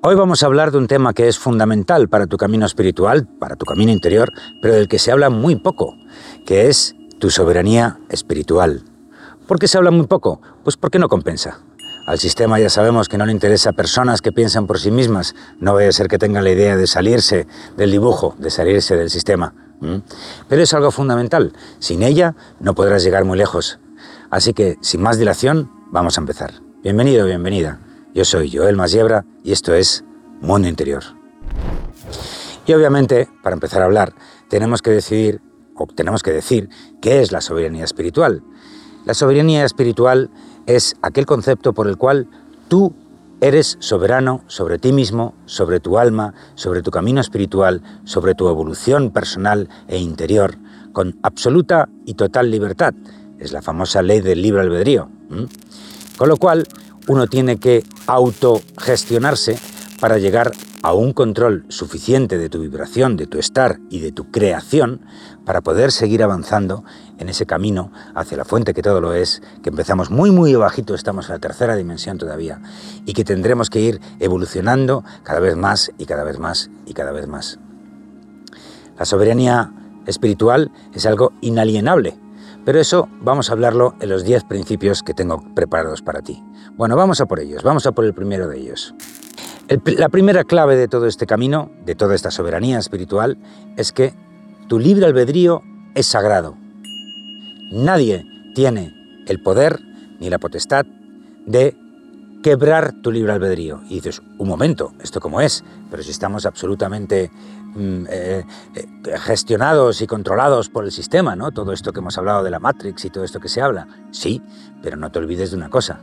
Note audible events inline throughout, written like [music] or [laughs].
Hoy vamos a hablar de un tema que es fundamental para tu camino espiritual, para tu camino interior, pero del que se habla muy poco, que es tu soberanía espiritual. ¿Por qué se habla muy poco? Pues porque no compensa. Al sistema ya sabemos que no le interesa personas que piensan por sí mismas. No vaya a ser que tengan la idea de salirse del dibujo, de salirse del sistema. Pero es algo fundamental. Sin ella no podrás llegar muy lejos. Así que, sin más dilación, vamos a empezar. Bienvenido, bienvenida. Yo soy Joel Masiebra y esto es Mundo Interior. Y obviamente, para empezar a hablar, tenemos que decidir, o tenemos que decir, qué es la soberanía espiritual. La soberanía espiritual es aquel concepto por el cual tú eres soberano sobre ti mismo, sobre tu alma, sobre tu camino espiritual, sobre tu evolución personal e interior, con absoluta y total libertad. Es la famosa ley del libre albedrío. Con lo cual, uno tiene que autogestionarse para llegar a un control suficiente de tu vibración, de tu estar y de tu creación para poder seguir avanzando en ese camino hacia la fuente que todo lo es, que empezamos muy muy bajito, estamos en la tercera dimensión todavía y que tendremos que ir evolucionando cada vez más y cada vez más y cada vez más. La soberanía espiritual es algo inalienable, pero eso vamos a hablarlo en los 10 principios que tengo preparados para ti. Bueno, vamos a por ellos, vamos a por el primero de ellos. la primera clave de todo este camino, de toda esta soberanía espiritual, es que tu libre albedrío es sagrado. Nadie tiene el poder ni la potestad de quebrar tu libre albedrío. Y dices, un momento, ¿esto cómo es? Pero si estamos absolutamente eh, eh, gestionados y controlados por el sistema, ¿no? Todo esto que hemos hablado de la Matrix y todo esto que se habla. Sí, pero no te olvides de una cosa.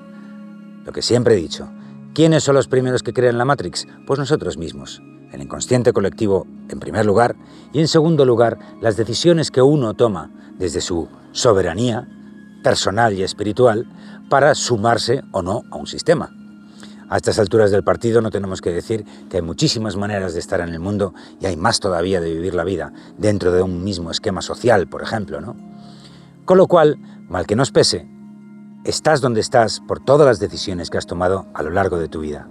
Lo que siempre he dicho. ¿Quiénes son los primeros que crean la Matrix? Pues nosotros mismos. El inconsciente colectivo, en primer lugar, y en segundo lugar, las decisiones que uno toma desde su soberanía personal y espiritual para sumarse o no a un sistema. A estas alturas del partido no tenemos que decir que hay muchísimas maneras de estar en el mundo y hay más todavía de vivir la vida dentro de un mismo esquema social, por ejemplo, ¿no? Con lo cual, mal que nos pese, estás donde estás por todas las decisiones que has tomado a lo largo de tu vida.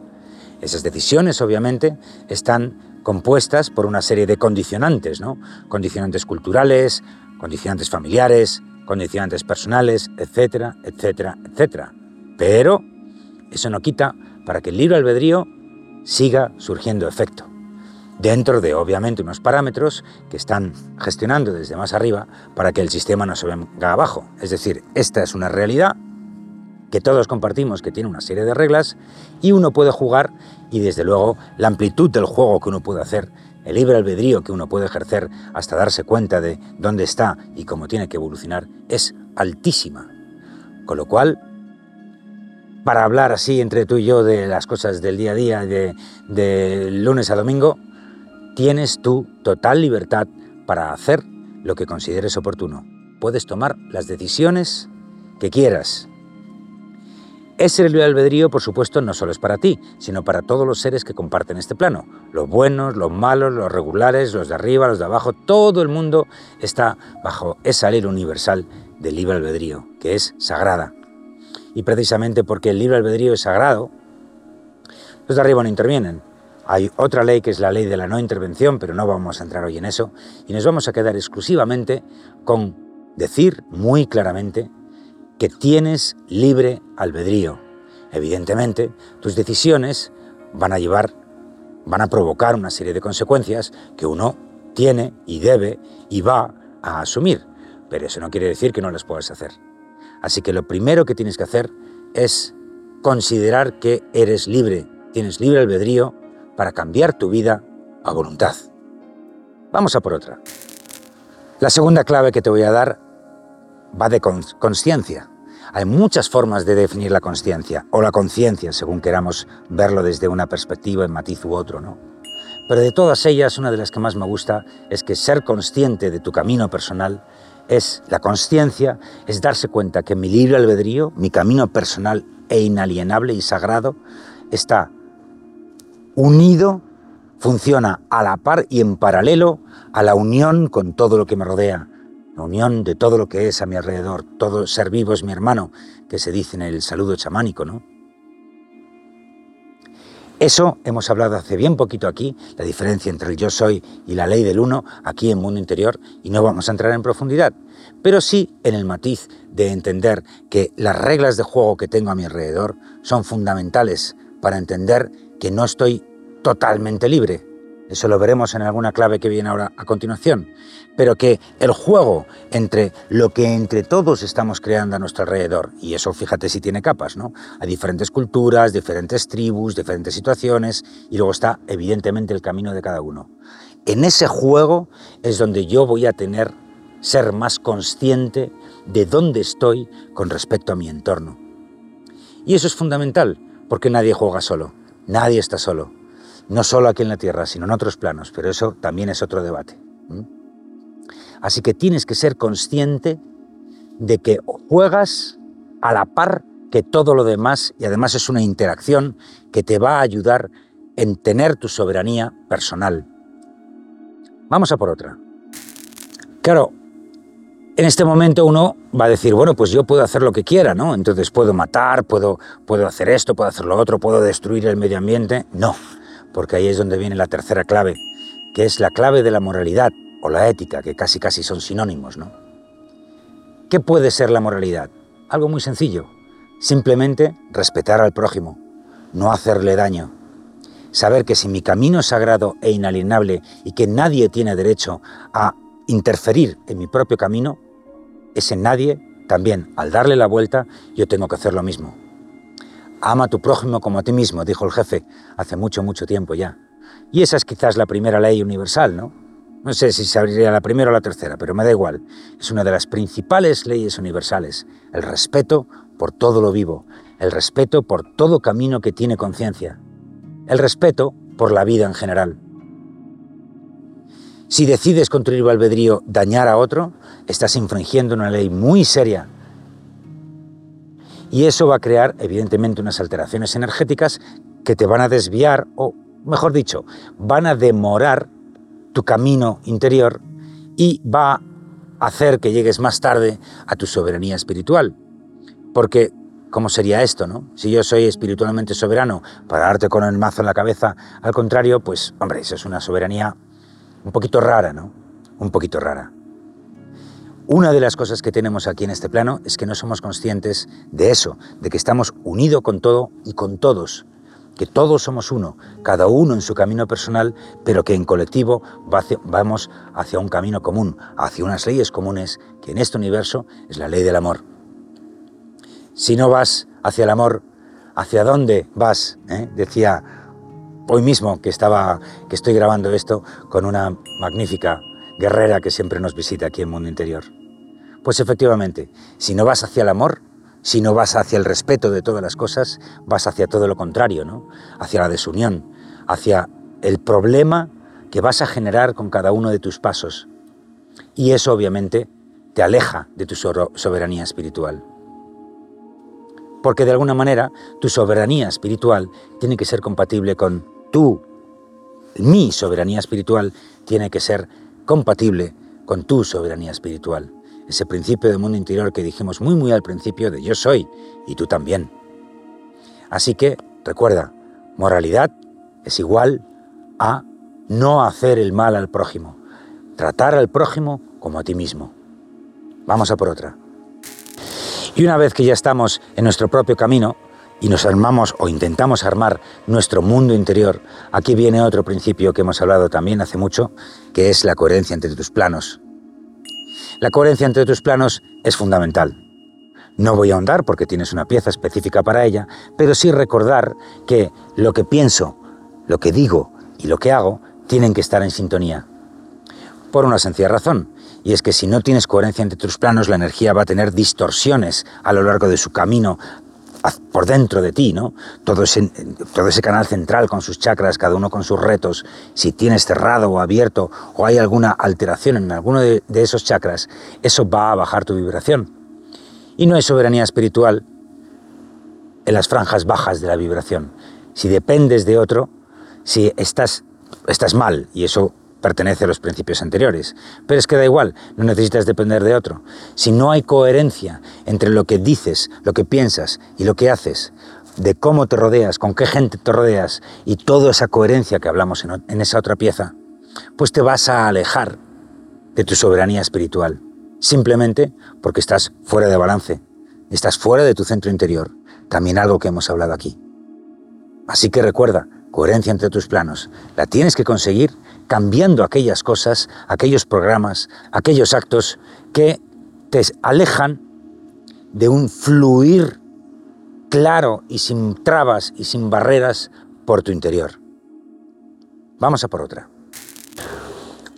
Esas decisiones, obviamente, están compuestas por una serie de condicionantes, ¿no? Condicionantes culturales, condicionantes familiares, condicionantes personales, etcétera, etcétera, etcétera. Pero eso no quita para que el libre albedrío siga surgiendo efecto, dentro de obviamente unos parámetros que están gestionando desde más arriba para que el sistema no se venga abajo. Es decir, esta es una realidad que todos compartimos, que tiene una serie de reglas y uno puede jugar y desde luego la amplitud del juego que uno puede hacer, el libre albedrío que uno puede ejercer hasta darse cuenta de dónde está y cómo tiene que evolucionar es altísima. Con lo cual, para hablar así entre tú y yo de las cosas del día a día, de, lunes a domingo, tienes tu total libertad para hacer lo que consideres oportuno. Puedes tomar las decisiones que quieras. Ese libre albedrío, por supuesto, no solo es para ti, sino para todos los seres que comparten este plano. Los buenos, los malos, los regulares, los de arriba, los de abajo, todo el mundo está bajo esa ley universal del libre albedrío, que es sagrada, y precisamente porque el libre albedrío es sagrado, los de arriba no intervienen. Hay otra ley que es la ley de la no intervención, pero no vamos a entrar hoy en eso, y nos vamos a quedar exclusivamente con decir muy claramente que tienes libre albedrío. Evidentemente, tus decisiones van a llevar, van a provocar una serie de consecuencias que uno tiene y debe y va a asumir, pero eso no quiere decir que no las puedas hacer. Así que lo primero que tienes que hacer es considerar que eres libre, tienes libre albedrío para cambiar tu vida a voluntad. Vamos a por otra. La segunda clave que te voy a dar va de conciencia. Hay muchas formas de definir la conciencia o la conciencia, según queramos verlo desde una perspectiva en matiz u otro, ¿no? Pero de todas ellas, una de las que más me gusta es que ser consciente de tu camino personal es la conciencia, es darse cuenta que mi libre albedrío, mi camino personal e inalienable y sagrado, está unido, funciona a la par y en paralelo a la unión con todo lo que me rodea, la unión de todo lo que es a mi alrededor, todo ser vivo es mi hermano, que se dice en el saludo chamánico, ¿no? Eso hemos hablado hace bien poquito aquí, la diferencia entre el yo soy y la ley del uno, aquí en Mundo Interior, y no vamos a entrar en profundidad, pero sí en el matiz de entender que las reglas de juego que tengo a mi alrededor son fundamentales para entender que no estoy totalmente libre, eso lo veremos en alguna clave que viene ahora a continuación, pero que el juego entre lo que entre todos estamos creando a nuestro alrededor, y eso fíjate si tiene capas, ¿no? Hay diferentes culturas, diferentes tribus, diferentes situaciones, y luego está evidentemente el camino de cada uno. En ese juego es donde yo voy a tener, ser más consciente de dónde estoy con respecto a mi entorno. Y eso es fundamental, porque nadie juega solo, nadie está solo no solo aquí en la Tierra, sino en otros planos, pero eso también es otro debate. Así que tienes que ser consciente de que juegas a la par que todo lo demás y además es una interacción que te va a ayudar en tener tu soberanía personal. Vamos a por otra. Claro, en este momento uno va a decir, bueno, pues yo puedo hacer lo que quiera, ¿no? Entonces puedo matar, puedo, puedo hacer esto, puedo hacer lo otro, puedo destruir el medio ambiente. No, porque ahí es donde viene la tercera clave, que es la clave de la moralidad o la ética, que casi casi son sinónimos, ¿no? ¿Qué puede ser la moralidad? Algo muy sencillo, simplemente respetar al prójimo, no hacerle daño, saber que si mi camino es sagrado e inalienable y que nadie tiene derecho a interferir en mi propio camino, ese nadie también, al darle la vuelta, yo tengo que hacer lo mismo. Ama a tu prójimo como a ti mismo, dijo el jefe hace mucho, mucho tiempo ya. Y esa es quizás la primera ley universal, ¿no? No sé si se abriría la primera o la tercera, pero me da igual. Es una de las principales leyes universales, el respeto por todo lo vivo, el respeto por todo camino que tiene conciencia, el respeto por la vida en general. Si decides con tu albedrío dañar a otro, estás infringiendo una ley muy seria y eso va a crear, evidentemente, unas alteraciones energéticas que te van a desviar, o mejor dicho, van a demorar tu camino interior y va a hacer que llegues más tarde a tu soberanía espiritual. Porque, ¿cómo sería esto, no? Si yo soy espiritualmente soberano para darte con el mazo en la cabeza, al contrario, pues, hombre, eso es una soberanía un poquito rara, ¿no? Un poquito rara. Una de las cosas que tenemos aquí en este plano es que no somos conscientes de eso, de que estamos unidos con todo y con todos, que todos somos uno, cada uno en su camino personal, pero que en colectivo vamos hacia un camino común, hacia unas leyes comunes, que en este universo es la ley del amor. Si no vas hacia el amor, ¿hacia dónde vas? ¿Eh? Decía hoy mismo que, estaba, que estoy grabando esto con una magnífica guerrera que siempre nos visita aquí en Mundo Interior. Pues efectivamente, si no vas hacia el amor, si no vas hacia el respeto de todas las cosas, vas hacia todo lo contrario, ¿no? Hacia la desunión, hacia el problema que vas a generar con cada uno de tus pasos. Y eso obviamente te aleja de tu soberanía espiritual. Porque de alguna manera tu soberanía espiritual tiene que ser compatible con tu, mi soberanía espiritual tiene que ser compatible con tu soberanía espiritual. Ese principio del mundo interior que dijimos muy muy al principio de yo soy y tú también. Así que recuerda, moralidad es igual a no hacer el mal al prójimo, tratar al prójimo como a ti mismo. Vamos a por otra. Y una vez que ya estamos en nuestro propio camino, y nos armamos o intentamos armar nuestro mundo interior, aquí viene otro principio que hemos hablado también hace mucho, que es la coherencia entre tus planos. La coherencia entre tus planos es fundamental. No voy a ahondar porque tienes una pieza específica para ella, pero sí recordar que lo que pienso, lo que digo y lo que hago tienen que estar en sintonía. Por una sencilla razón, y es que si no tienes coherencia entre tus planos, la energía va a tener distorsiones a lo largo de su camino por dentro de ti, ¿no? Todo ese, canal central con sus chakras, cada uno con sus retos, si tienes cerrado o abierto o hay alguna alteración en alguno de, de esos chakras, eso va a bajar tu vibración. Y no hay soberanía espiritual en las franjas bajas de la vibración. Si dependes de otro, si estás, estás mal, y eso pertenece a los principios anteriores. Pero es que da igual, no necesitas depender de otro. Si no hay coherencia entre lo que dices, lo que piensas y lo que haces, de cómo te rodeas, con qué gente te rodeas y toda esa coherencia que hablamos en, esa otra pieza, pues te vas a alejar de tu soberanía espiritual, simplemente porque estás fuera de balance, estás fuera de tu centro interior, también algo que hemos hablado aquí. Así que recuerda, coherencia entre tus planos, la tienes que conseguir cambiando aquellas cosas, aquellos programas, aquellos actos que te alejan de un fluir claro y sin trabas y sin barreras por tu interior. Vamos a por otra.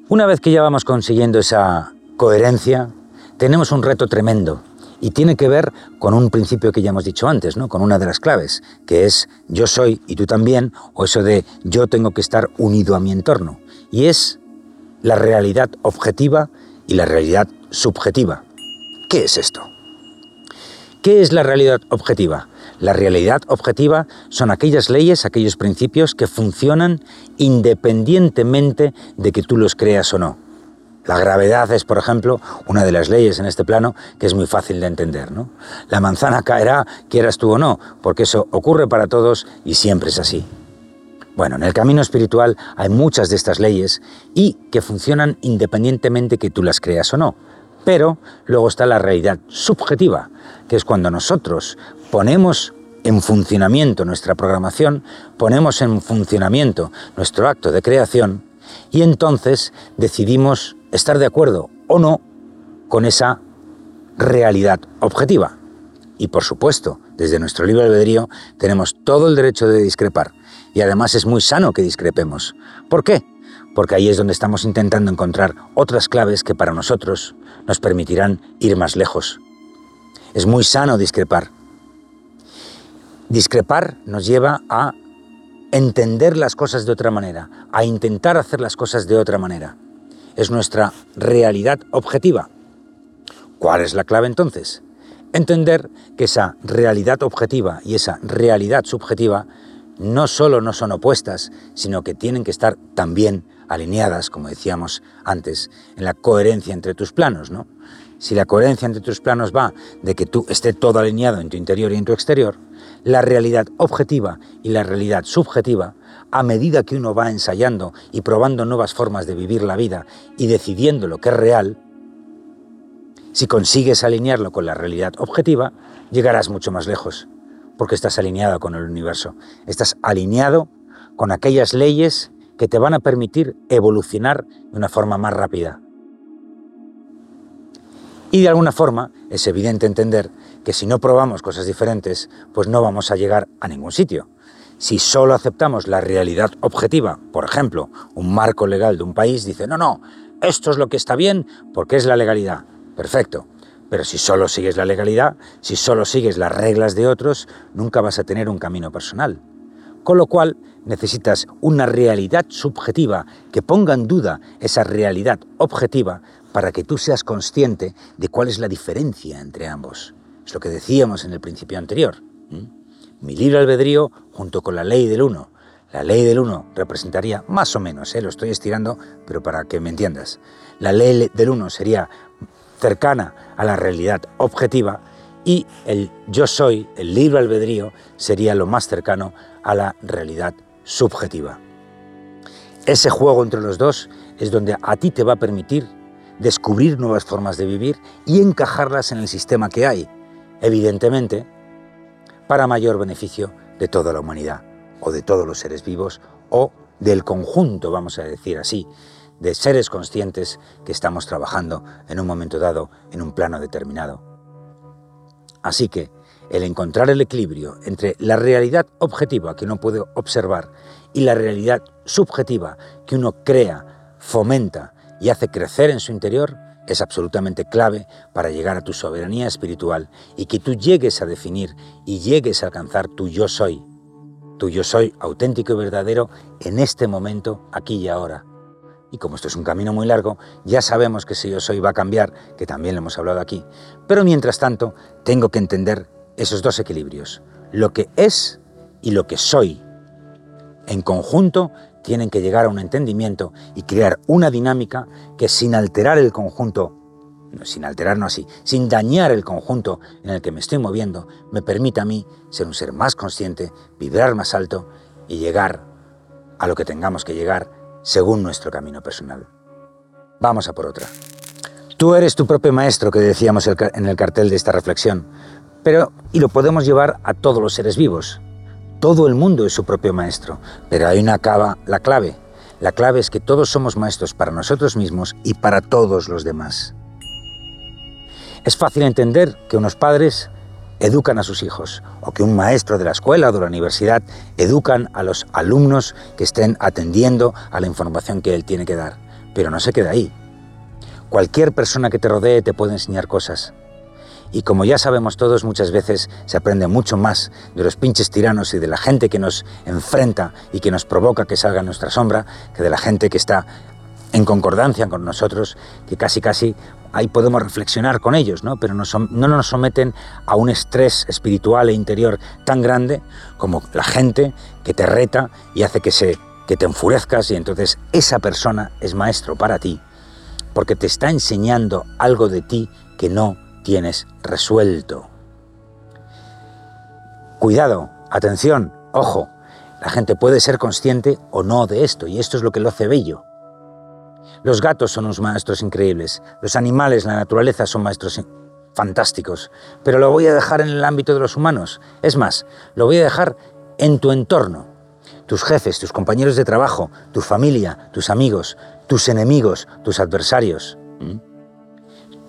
Una vez que ya vamos consiguiendo esa coherencia, tenemos un reto tremendo y tiene que ver con un principio que ya hemos dicho antes, ¿no? con una de las claves, que es yo soy y tú también, o eso de yo tengo que estar unido a mi entorno. Y es la realidad objetiva y la realidad subjetiva. ¿Qué es esto? ¿Qué es la realidad objetiva? La realidad objetiva son aquellas leyes, aquellos principios que funcionan independientemente de que tú los creas o no. La gravedad es, por ejemplo, una de las leyes en este plano que es muy fácil de entender. ¿no? La manzana caerá, quieras tú o no, porque eso ocurre para todos y siempre es así. Bueno, en el camino espiritual hay muchas de estas leyes y que funcionan independientemente que tú las creas o no. Pero luego está la realidad subjetiva, que es cuando nosotros ponemos en funcionamiento nuestra programación, ponemos en funcionamiento nuestro acto de creación y entonces decidimos estar de acuerdo o no con esa realidad objetiva. Y por supuesto, desde nuestro libre albedrío tenemos todo el derecho de discrepar. Y además es muy sano que discrepemos. ¿Por qué? Porque ahí es donde estamos intentando encontrar otras claves que para nosotros nos permitirán ir más lejos. Es muy sano discrepar. Discrepar nos lleva a entender las cosas de otra manera, a intentar hacer las cosas de otra manera. Es nuestra realidad objetiva. ¿Cuál es la clave entonces? Entender que esa realidad objetiva y esa realidad subjetiva no solo no son opuestas, sino que tienen que estar también alineadas, como decíamos antes, en la coherencia entre tus planos, ¿no? Si la coherencia entre tus planos va de que tú esté todo alineado en tu interior y en tu exterior, la realidad objetiva y la realidad subjetiva, a medida que uno va ensayando y probando nuevas formas de vivir la vida y decidiendo lo que es real, si consigues alinearlo con la realidad objetiva, llegarás mucho más lejos, porque estás alineado con el universo, estás alineado con aquellas leyes que te van a permitir evolucionar de una forma más rápida. Y de alguna forma es evidente entender que si no probamos cosas diferentes, pues no vamos a llegar a ningún sitio. Si solo aceptamos la realidad objetiva, por ejemplo, un marco legal de un país dice, no, no, esto es lo que está bien porque es la legalidad. Perfecto. Pero si solo sigues la legalidad, si solo sigues las reglas de otros, nunca vas a tener un camino personal. Con lo cual, necesitas una realidad subjetiva que ponga en duda esa realidad objetiva para que tú seas consciente de cuál es la diferencia entre ambos. Es lo que decíamos en el principio anterior. Mi libre albedrío junto con la ley del uno. La ley del uno representaría más o menos, ¿eh? lo estoy estirando, pero para que me entiendas. La ley del uno sería cercana a la realidad objetiva y el yo soy, el libre albedrío, sería lo más cercano a la realidad subjetiva. Ese juego entre los dos es donde a ti te va a permitir descubrir nuevas formas de vivir y encajarlas en el sistema que hay, evidentemente, para mayor beneficio de toda la humanidad, o de todos los seres vivos, o del conjunto, vamos a decir así, de seres conscientes que estamos trabajando en un momento dado, en un plano determinado. Así que el encontrar el equilibrio entre la realidad objetiva que uno puede observar y la realidad subjetiva que uno crea, fomenta y hace crecer en su interior es absolutamente clave para llegar a tu soberanía espiritual y que tú llegues a definir y llegues a alcanzar tu yo soy, tu yo soy auténtico y verdadero en este momento, aquí y ahora. Y como esto es un camino muy largo, ya sabemos que si yo soy va a cambiar, que también lo hemos hablado aquí. Pero mientras tanto, tengo que entender esos dos equilibrios, lo que es y lo que soy. En conjunto tienen que llegar a un entendimiento y crear una dinámica que sin alterar el conjunto sin alterarnos así, sin dañar el conjunto en el que me estoy moviendo, me permita a mí ser un ser más consciente, vibrar más alto y llegar a lo que tengamos que llegar según nuestro camino personal. Vamos a por otra. Tú eres tu propio maestro, que decíamos en el cartel de esta reflexión, pero y lo podemos llevar a todos los seres vivos. Todo el mundo es su propio maestro, pero hay una cava, la clave. La clave es que todos somos maestros para nosotros mismos y para todos los demás. Es fácil entender que unos padres educan a sus hijos o que un maestro de la escuela o de la universidad educan a los alumnos que estén atendiendo a la información que él tiene que dar. Pero no se queda ahí. Cualquier persona que te rodee te puede enseñar cosas. Y como ya sabemos todos, muchas veces se aprende mucho más de los pinches tiranos y de la gente que nos enfrenta y que nos provoca que salga nuestra sombra, que de la gente que está en concordancia con nosotros, que casi casi ahí podemos reflexionar con ellos, ¿no? pero no, no nos someten a un estrés espiritual e interior tan grande como la gente que te reta y hace que, se, que te enfurezcas y entonces esa persona es maestro para ti, porque te está enseñando algo de ti que no tienes resuelto. Cuidado, atención, ojo, la gente puede ser consciente o no de esto y esto es lo que lo hace bello. Los gatos son unos maestros increíbles, los animales, la naturaleza son maestros fantásticos, pero lo voy a dejar en el ámbito de los humanos. Es más, lo voy a dejar en tu entorno. Tus jefes, tus compañeros de trabajo, tu familia, tus amigos, tus enemigos, tus adversarios.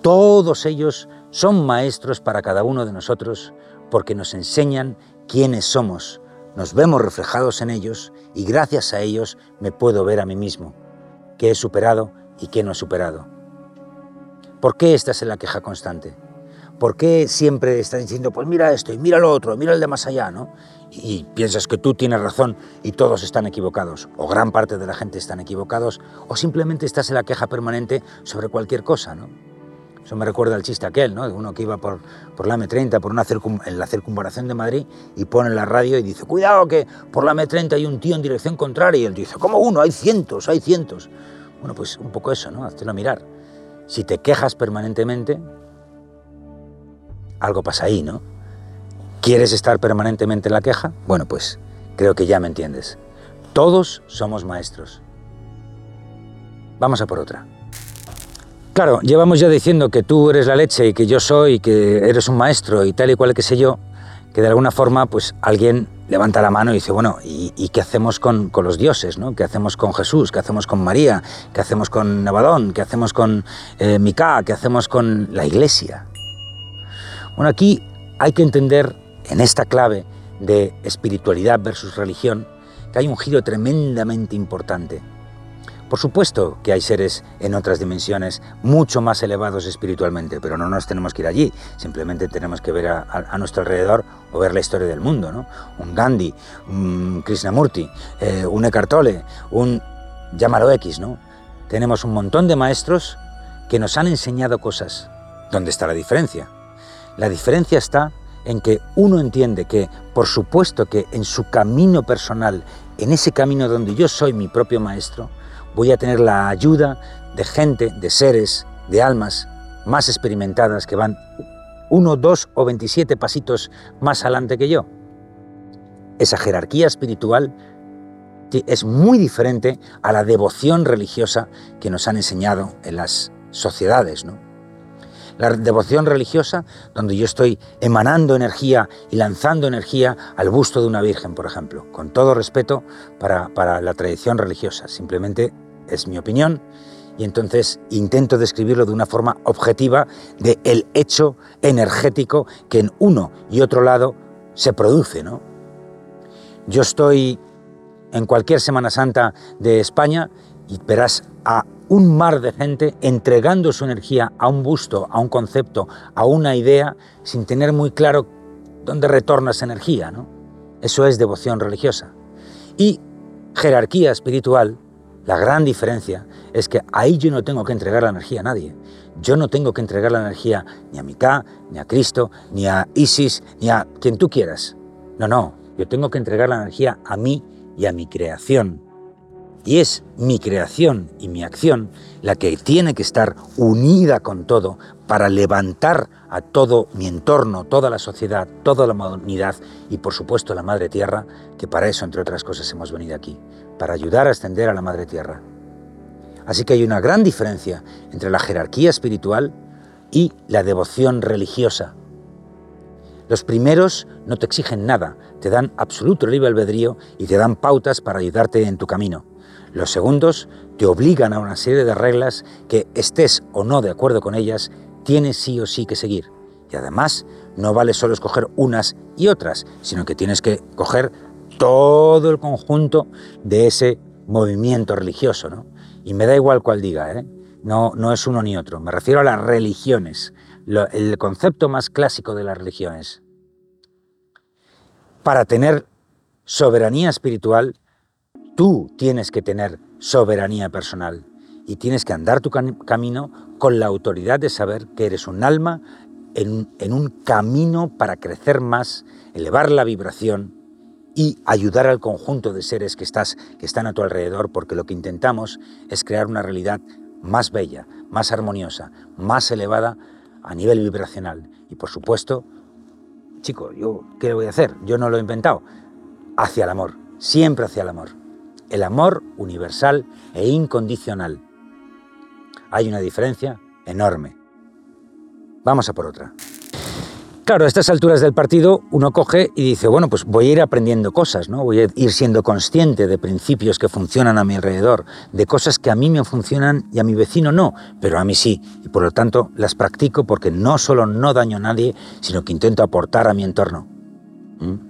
Todos ellos son maestros para cada uno de nosotros porque nos enseñan quiénes somos, nos vemos reflejados en ellos y gracias a ellos me puedo ver a mí mismo qué he superado y qué no he superado. ¿Por qué estás en la queja constante? ¿Por qué siempre estás diciendo, pues mira esto y mira lo otro, mira el de más allá, ¿no? Y piensas que tú tienes razón y todos están equivocados, o gran parte de la gente están equivocados, o simplemente estás en la queja permanente sobre cualquier cosa, ¿no? Eso me recuerda al chiste aquel, ¿no? De uno que iba por, por la M30, por una en la circunvalación de Madrid, y pone en la radio y dice, cuidado que por la M30 hay un tío en dirección contraria. Y él dice, ¿cómo uno? Hay cientos, hay cientos. Bueno, pues un poco eso, ¿no? Hazlo mirar. Si te quejas permanentemente, algo pasa ahí, ¿no? ¿Quieres estar permanentemente en la queja? Bueno, pues creo que ya me entiendes. Todos somos maestros. Vamos a por otra. Claro, llevamos ya diciendo que tú eres la leche y que yo soy, que eres un maestro y tal y cual que sé yo, que de alguna forma pues alguien levanta la mano y dice, bueno, ¿y, qué hacemos con, los dioses? ¿no? ¿Qué hacemos con Jesús? ¿Qué hacemos con María? ¿Qué hacemos con Nevadón? ¿Qué hacemos con eh? ¿Qué hacemos con la iglesia? Bueno, aquí hay que entender en esta clave de espiritualidad versus religión que hay un giro tremendamente importante. Por supuesto que hay seres en otras dimensiones mucho más elevados espiritualmente, pero no nos tenemos que ir allí, simplemente tenemos que ver a, nuestro alrededor o ver la historia del mundo, ¿no? Un Gandhi, un Krishnamurti, eh, un Eckhart Tolle, un llámalo X, ¿no? Tenemos un montón de maestros que nos han enseñado cosas. ¿Dónde está la diferencia? La diferencia está en que uno entiende que, por supuesto que en su camino personal, en ese camino donde yo soy mi propio maestro, voy a tener la ayuda de gente, de seres, de almas más experimentadas que van uno, dos o veintisiete pasitos más adelante que yo. Esa jerarquía espiritual es muy diferente a la devoción religiosa que nos han enseñado en las sociedades. ¿no? La devoción religiosa, donde yo estoy emanando energía y lanzando energía al busto de una virgen, por ejemplo, con todo respeto para, para la tradición religiosa, simplemente es mi opinión, y entonces intento describirlo de una forma objetiva de el hecho energético que en uno y otro lado se produce, ¿no? Yo estoy en cualquier Semana Santa de España y verás a un mar de gente entregando su energía a un busto, a un concepto, a una idea, sin tener muy claro dónde retorna esa energía, ¿no? Eso es devoción religiosa. Y jerarquía espiritual la gran diferencia es que ahí yo no tengo que entregar la energía a nadie. Yo no tengo que entregar la energía ni a Mika, ni a Cristo, ni a Isis, ni a quien tú quieras. No, no, yo tengo que entregar la energía a mí y a mi creación. Y es mi creación y mi acción la que tiene que estar unida con todo para levantar a todo mi entorno, toda la sociedad, toda la humanidad y por supuesto la Madre Tierra, que para eso, entre otras cosas, hemos venido aquí, para ayudar a ascender a la Madre Tierra. Así que hay una gran diferencia entre la jerarquía espiritual y la devoción religiosa. Los primeros no te exigen nada, te dan absoluto libre albedrío y te dan pautas para ayudarte en tu camino. Los segundos te obligan a una serie de reglas que, estés o no de acuerdo con ellas, tienes sí o sí que seguir. Y además, no vale solo escoger unas y otras, sino que tienes que coger todo el conjunto de ese movimiento religioso. ¿no? Y me da igual cuál diga, ¿eh? no, no es uno ni otro. Me refiero a las religiones, el concepto más clásico de las religiones. Para tener soberanía espiritual, tú tienes que tener soberanía personal y tienes que andar tu camino con la autoridad de saber que eres un alma en, en un camino para crecer más, elevar la vibración y ayudar al conjunto de seres que, estás, que están a tu alrededor, porque lo que intentamos es crear una realidad más bella, más armoniosa, más elevada a nivel vibracional. Y por supuesto, chico, yo ¿qué voy a hacer? Yo no lo he inventado. Hacia el amor, siempre hacia el amor. El amor universal e incondicional. Hay una diferencia enorme. Vamos a por otra. Claro, a estas alturas del partido uno coge y dice, bueno, pues voy a ir aprendiendo cosas, ¿no? Voy a ir siendo consciente de principios que funcionan a mi alrededor, de cosas que a mí me funcionan y a mi vecino no, pero a mí sí. Y por lo tanto las practico porque no solo no daño a nadie, sino que intento aportar a mi entorno. ¿Mm?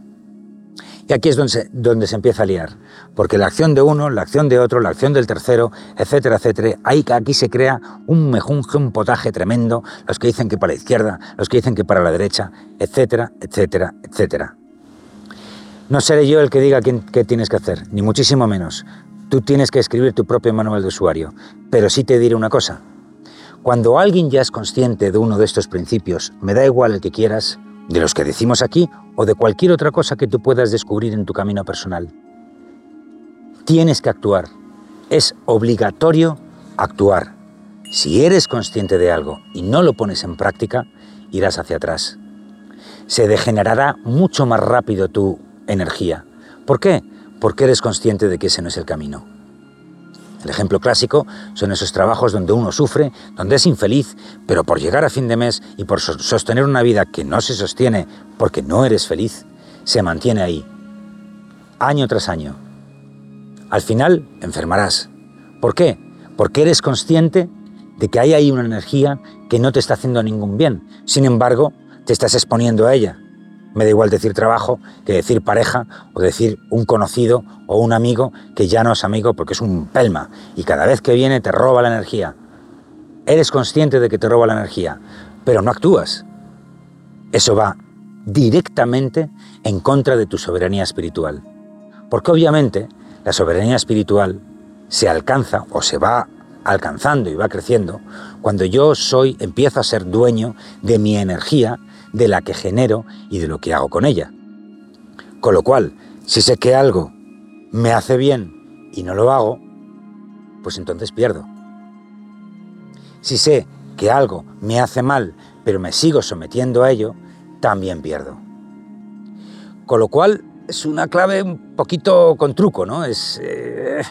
Y aquí es donde se, donde se empieza a liar, porque la acción de uno, la acción de otro, la acción del tercero, etcétera, etcétera, ahí, aquí se crea un mejunje, un potaje tremendo, los que dicen que para la izquierda, los que dicen que para la derecha, etcétera, etcétera, etcétera. No seré yo el que diga qué tienes que hacer, ni muchísimo menos. Tú tienes que escribir tu propio manual de usuario, pero sí te diré una cosa. Cuando alguien ya es consciente de uno de estos principios, me da igual el que quieras, de los que decimos aquí o de cualquier otra cosa que tú puedas descubrir en tu camino personal. Tienes que actuar. Es obligatorio actuar. Si eres consciente de algo y no lo pones en práctica, irás hacia atrás. Se degenerará mucho más rápido tu energía. ¿Por qué? Porque eres consciente de que ese no es el camino. El ejemplo clásico son esos trabajos donde uno sufre, donde es infeliz, pero por llegar a fin de mes y por sostener una vida que no se sostiene porque no eres feliz, se mantiene ahí, año tras año. Al final enfermarás. ¿Por qué? Porque eres consciente de que hay ahí una energía que no te está haciendo ningún bien. Sin embargo, te estás exponiendo a ella. Me da igual decir trabajo que decir pareja o decir un conocido o un amigo que ya no es amigo porque es un pelma y cada vez que viene te roba la energía. Eres consciente de que te roba la energía, pero no actúas. Eso va directamente en contra de tu soberanía espiritual. Porque obviamente la soberanía espiritual se alcanza o se va alcanzando y va creciendo cuando yo soy, empiezo a ser dueño de mi energía de la que genero y de lo que hago con ella. Con lo cual, si sé que algo me hace bien y no lo hago, pues entonces pierdo. Si sé que algo me hace mal, pero me sigo sometiendo a ello, también pierdo. Con lo cual, es una clave un poquito con truco, ¿no? Es eh,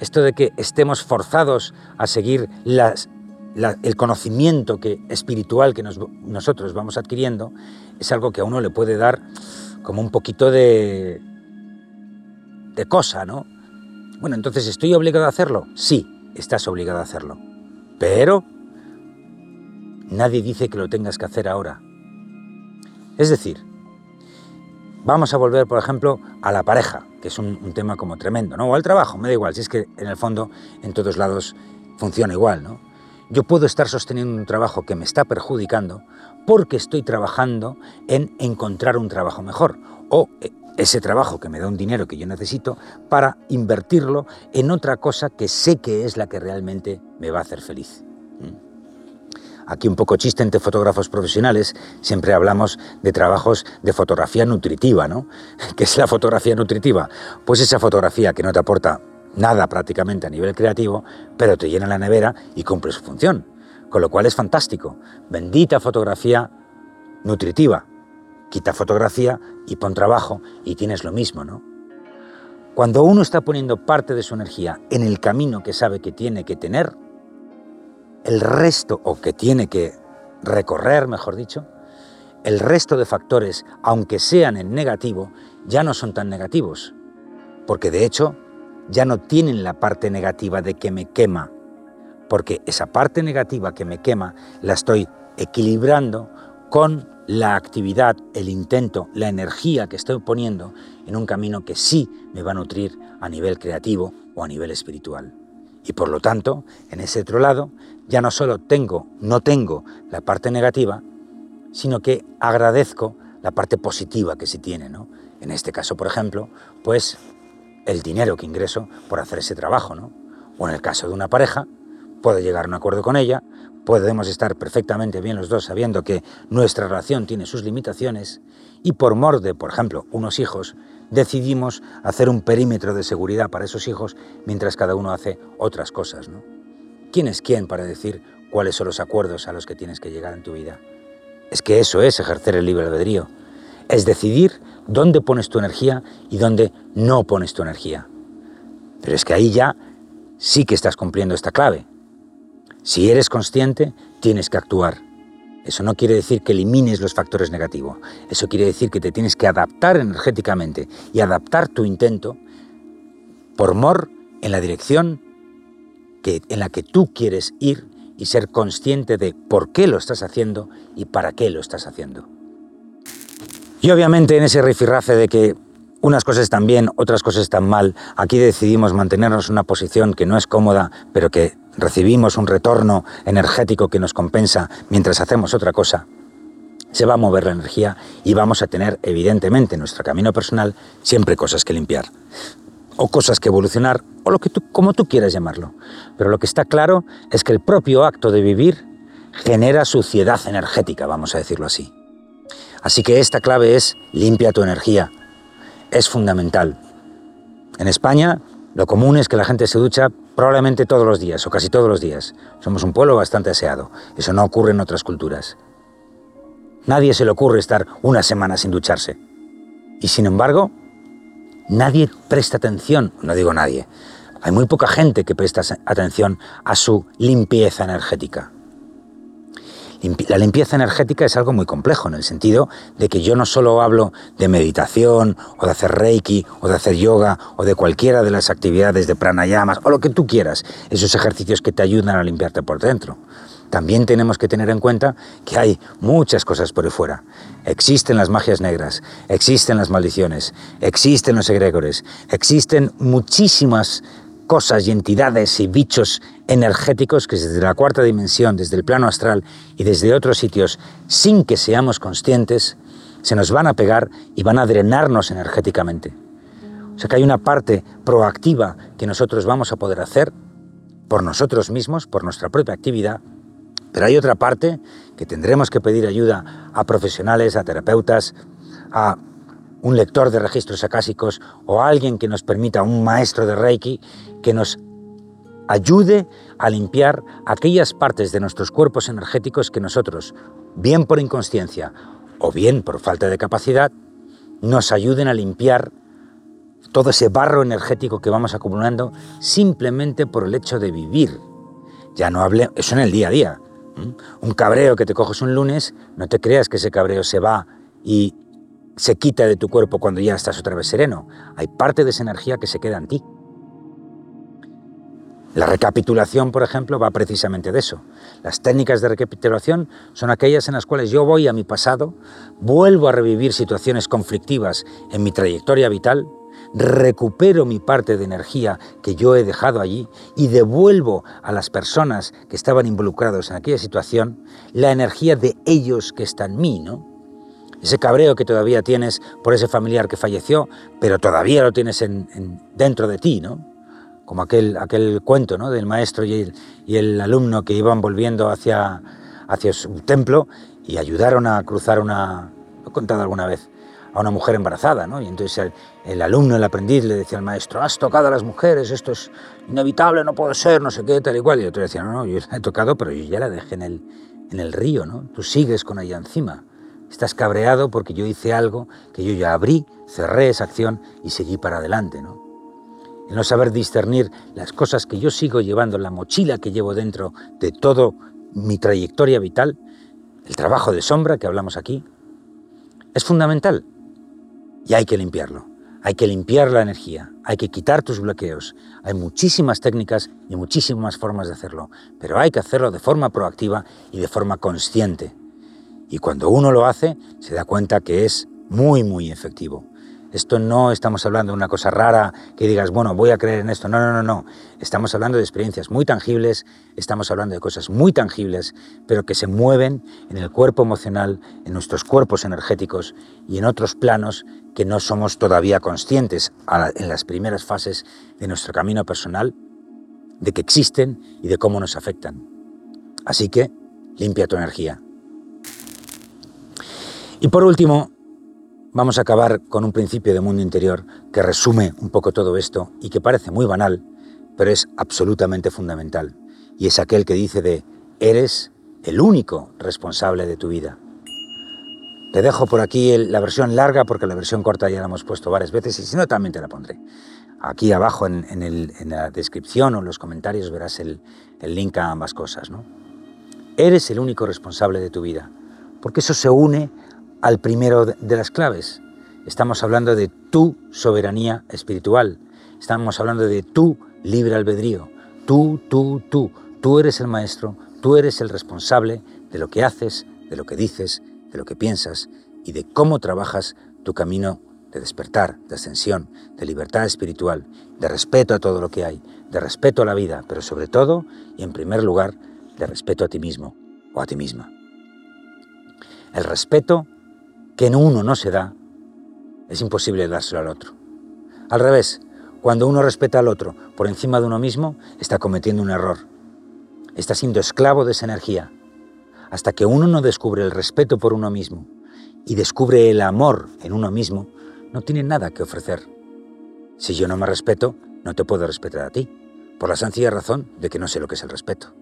esto de que estemos forzados a seguir las el conocimiento que, espiritual que nosotros vamos adquiriendo es algo que a uno le puede dar como un poquito de, de cosa, ¿no? Bueno, entonces, ¿estoy obligado a hacerlo? Sí, estás obligado a hacerlo. Pero nadie dice que lo tengas que hacer ahora. Es decir, vamos a volver, por ejemplo, a la pareja, que es un, un tema como tremendo, ¿no? O al trabajo, me da igual, si es que en el fondo en todos lados funciona igual, ¿no? Yo puedo estar sosteniendo un trabajo que me está perjudicando porque estoy trabajando en encontrar un trabajo mejor o eh, ese trabajo que me da un dinero que yo necesito para invertirlo en otra cosa que sé que es la que realmente me va a hacer feliz. ¿Mm? Aquí un poco chiste entre fotógrafos profesionales, siempre hablamos de trabajos de fotografía nutritiva, ¿no? [laughs] ¿Qué es la fotografía nutritiva? Pues esa fotografía que no te aporta nada prácticamente a nivel creativo, pero te llena la nevera y cumple su función. Con lo cual es fantástico. Bendita fotografía nutritiva. Quita fotografía y pon trabajo y tienes lo mismo, ¿no? Cuando uno está poniendo parte de su energía en el camino que sabe que tiene que tener, el resto, o que tiene que recorrer, mejor dicho, el resto de factores, aunque sean en negativo, ya no son tan negativos, porque de hecho ya no tienen la parte negativa de que me quema, porque esa parte negativa que me quema la estoy equilibrando con la actividad, el intento, la energía que estoy poniendo en un camino que sí me va a nutrir a nivel creativo o a nivel espiritual. Y por lo tanto, en ese otro lado, ya no solo tengo, no tengo la parte negativa, sino que agradezco la parte positiva que se tiene, ¿no? En este caso, por ejemplo, pues el dinero que ingreso por hacer ese trabajo, ¿no? O en el caso de una pareja, puedo llegar a un acuerdo con ella, podemos estar perfectamente bien los dos sabiendo que nuestra relación tiene sus limitaciones y por mor de, por ejemplo, unos hijos, decidimos hacer un perímetro de seguridad para esos hijos mientras cada uno hace otras cosas, ¿no? ¿Quién es quién para decir cuáles son los acuerdos a los que tienes que llegar en tu vida? Es que eso es ejercer el libre albedrío. Es decidir dónde pones tu energía y dónde no pones tu energía. Pero es que ahí ya sí que estás cumpliendo esta clave. Si eres consciente, tienes que actuar. Eso no quiere decir que elimines los factores negativos. Eso quiere decir que te tienes que adaptar energéticamente y adaptar tu intento por mor en la dirección que, en la que tú quieres ir y ser consciente de por qué lo estás haciendo y para qué lo estás haciendo. Y obviamente en ese rifirrafe de que unas cosas están bien, otras cosas están mal, aquí decidimos mantenernos en una posición que no es cómoda, pero que recibimos un retorno energético que nos compensa mientras hacemos otra cosa, se va a mover la energía y vamos a tener, evidentemente, en nuestro camino personal siempre cosas que limpiar o cosas que evolucionar, o lo que tú, como tú quieras llamarlo. Pero lo que está claro es que el propio acto de vivir genera suciedad energética, vamos a decirlo así. Así que esta clave es limpia tu energía. Es fundamental. En España, lo común es que la gente se ducha probablemente todos los días, o casi todos los días. Somos un pueblo bastante aseado. Eso no ocurre en otras culturas. Nadie se le ocurre estar una semana sin ducharse. Y sin embargo, Nadie presta atención, no digo nadie, hay muy poca gente que presta atención a su limpieza energética. La limpieza energética es algo muy complejo en el sentido de que yo no solo hablo de meditación o de hacer reiki o de hacer yoga o de cualquiera de las actividades de pranayamas o lo que tú quieras, esos ejercicios que te ayudan a limpiarte por dentro. También tenemos que tener en cuenta que hay muchas cosas por ahí fuera. Existen las magias negras, existen las maldiciones, existen los egregores, existen muchísimas cosas y entidades y bichos energéticos que desde la cuarta dimensión, desde el plano astral y desde otros sitios, sin que seamos conscientes, se nos van a pegar y van a drenarnos energéticamente. O sea que hay una parte proactiva que nosotros vamos a poder hacer por nosotros mismos, por nuestra propia actividad, pero hay otra parte que tendremos que pedir ayuda a profesionales, a terapeutas, a un lector de registros acásicos o a alguien que nos permita, un maestro de Reiki, que nos ayude a limpiar aquellas partes de nuestros cuerpos energéticos que nosotros, bien por inconsciencia o bien por falta de capacidad, nos ayuden a limpiar todo ese barro energético que vamos acumulando simplemente por el hecho de vivir. Ya no hable, eso en el día a día. Un cabreo que te coges un lunes, no te creas que ese cabreo se va y se quita de tu cuerpo cuando ya estás otra vez sereno. Hay parte de esa energía que se queda en ti. La recapitulación, por ejemplo, va precisamente de eso. Las técnicas de recapitulación son aquellas en las cuales yo voy a mi pasado, vuelvo a revivir situaciones conflictivas en mi trayectoria vital recupero mi parte de energía que yo he dejado allí y devuelvo a las personas que estaban involucrados en aquella situación la energía de ellos que está en mí, ¿no? Ese cabreo que todavía tienes por ese familiar que falleció, pero todavía lo tienes en, dentro de ti, ¿no? Como aquel, aquel cuento ¿no? del maestro y el, y el alumno que iban volviendo hacia, hacia su templo y ayudaron a cruzar una, he contado alguna vez, a una mujer embarazada, ¿no? Y entonces el, alumno, el aprendiz, le decía al maestro, has tocado a las mujeres, esto es inevitable, no puede ser, no sé qué, tal y cual. Y otro decía, no, no, yo la he tocado, pero yo ya la dejé en el, en el río, ¿no? Tú sigues con ella encima. Estás cabreado porque yo hice algo que yo ya abrí, cerré esa acción y seguí para adelante, ¿no? El no saber discernir las cosas que yo sigo llevando, la mochila que llevo dentro de todo mi trayectoria vital, el trabajo de sombra que hablamos aquí, es fundamental y hay que limpiarlo. Hay que limpiar la energía, hay que quitar tus bloqueos. Hay muchísimas técnicas y muchísimas formas de hacerlo, pero hay que hacerlo de forma proactiva y de forma consciente. Y cuando uno lo hace, se da cuenta que es muy, muy efectivo. Esto no estamos hablando de una cosa rara que digas, bueno, voy a creer en esto. No, no, no, no. Estamos hablando de experiencias muy tangibles, estamos hablando de cosas muy tangibles, pero que se mueven en el cuerpo emocional, en nuestros cuerpos energéticos y en otros planos que no somos todavía conscientes en las primeras fases de nuestro camino personal, de que existen y de cómo nos afectan. Así que limpia tu energía. Y por último, vamos a acabar con un principio de mundo interior que resume un poco todo esto y que parece muy banal, pero es absolutamente fundamental. Y es aquel que dice de, eres el único responsable de tu vida. Te dejo por aquí la versión larga porque la versión corta ya la hemos puesto varias veces y si no también te la pondré. Aquí abajo en, la descripción o en los comentarios verás el, el link a ambas cosas. ¿no? Eres el único responsable de tu vida, porque eso se une al primero de las claves. Estamos hablando de tu soberanía espiritual. Estamos hablando de tu libre albedrío. Tú, tú, tú. Tú eres el maestro, tú eres el responsable de lo que haces, de lo que dices, de lo que piensas y de cómo trabajas tu camino de despertar, de ascensión, de libertad espiritual, de respeto a todo lo que hay, de respeto a la vida, pero sobre todo y en primer lugar, de respeto a ti mismo o a ti misma. El respeto que en uno no se da, es imposible dárselo al otro. Al revés, cuando uno respeta al otro por encima de uno mismo, está cometiendo un error. Está siendo esclavo de esa energía. Hasta que uno no descubre el respeto por uno mismo y descubre el amor en uno mismo, no tiene nada que ofrecer. Si yo no me respeto, no te puedo respetar a ti, por la sencilla razón de que no sé lo que es el respeto.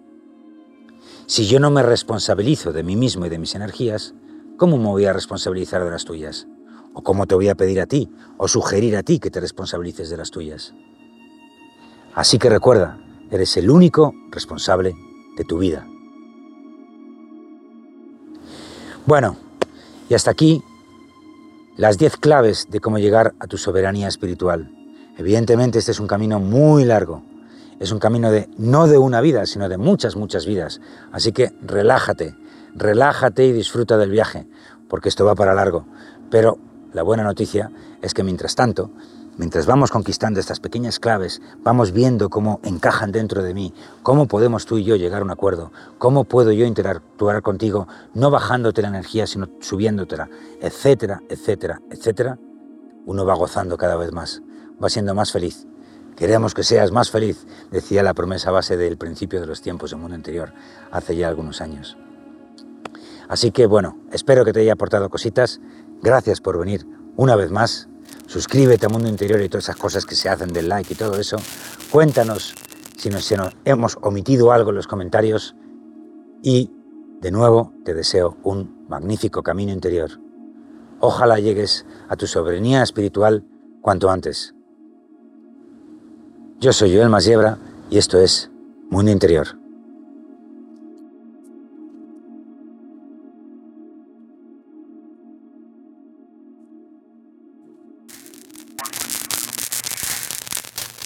Si yo no me responsabilizo de mí mismo y de mis energías, ¿cómo me voy a responsabilizar de las tuyas? ¿O cómo te voy a pedir a ti o sugerir a ti que te responsabilices de las tuyas? Así que recuerda, eres el único responsable de tu vida. Bueno, y hasta aquí las 10 claves de cómo llegar a tu soberanía espiritual. Evidentemente este es un camino muy largo. Es un camino de no de una vida, sino de muchas, muchas vidas. Así que relájate, relájate y disfruta del viaje, porque esto va para largo. Pero la buena noticia es que mientras tanto, mientras vamos conquistando estas pequeñas claves, vamos viendo cómo encajan dentro de mí, cómo podemos tú y yo llegar a un acuerdo, cómo puedo yo interactuar contigo, no bajándote la energía, sino subiéndotela, etcétera, etcétera, etcétera, uno va gozando cada vez más, va siendo más feliz. Queremos que seas más feliz, decía la promesa base del principio de los tiempos del mundo anterior, hace ya algunos años. Así que bueno, espero que te haya aportado cositas. Gracias por venir una vez más. Suscríbete a Mundo Interior y todas esas cosas que se hacen del like y todo eso. Cuéntanos si nos, hemos omitido algo en los comentarios. Y de nuevo te deseo un magnífico camino interior. Ojalá llegues a tu soberanía espiritual cuanto antes. Yo soy Joel Masiebra y esto es Mundo Interior.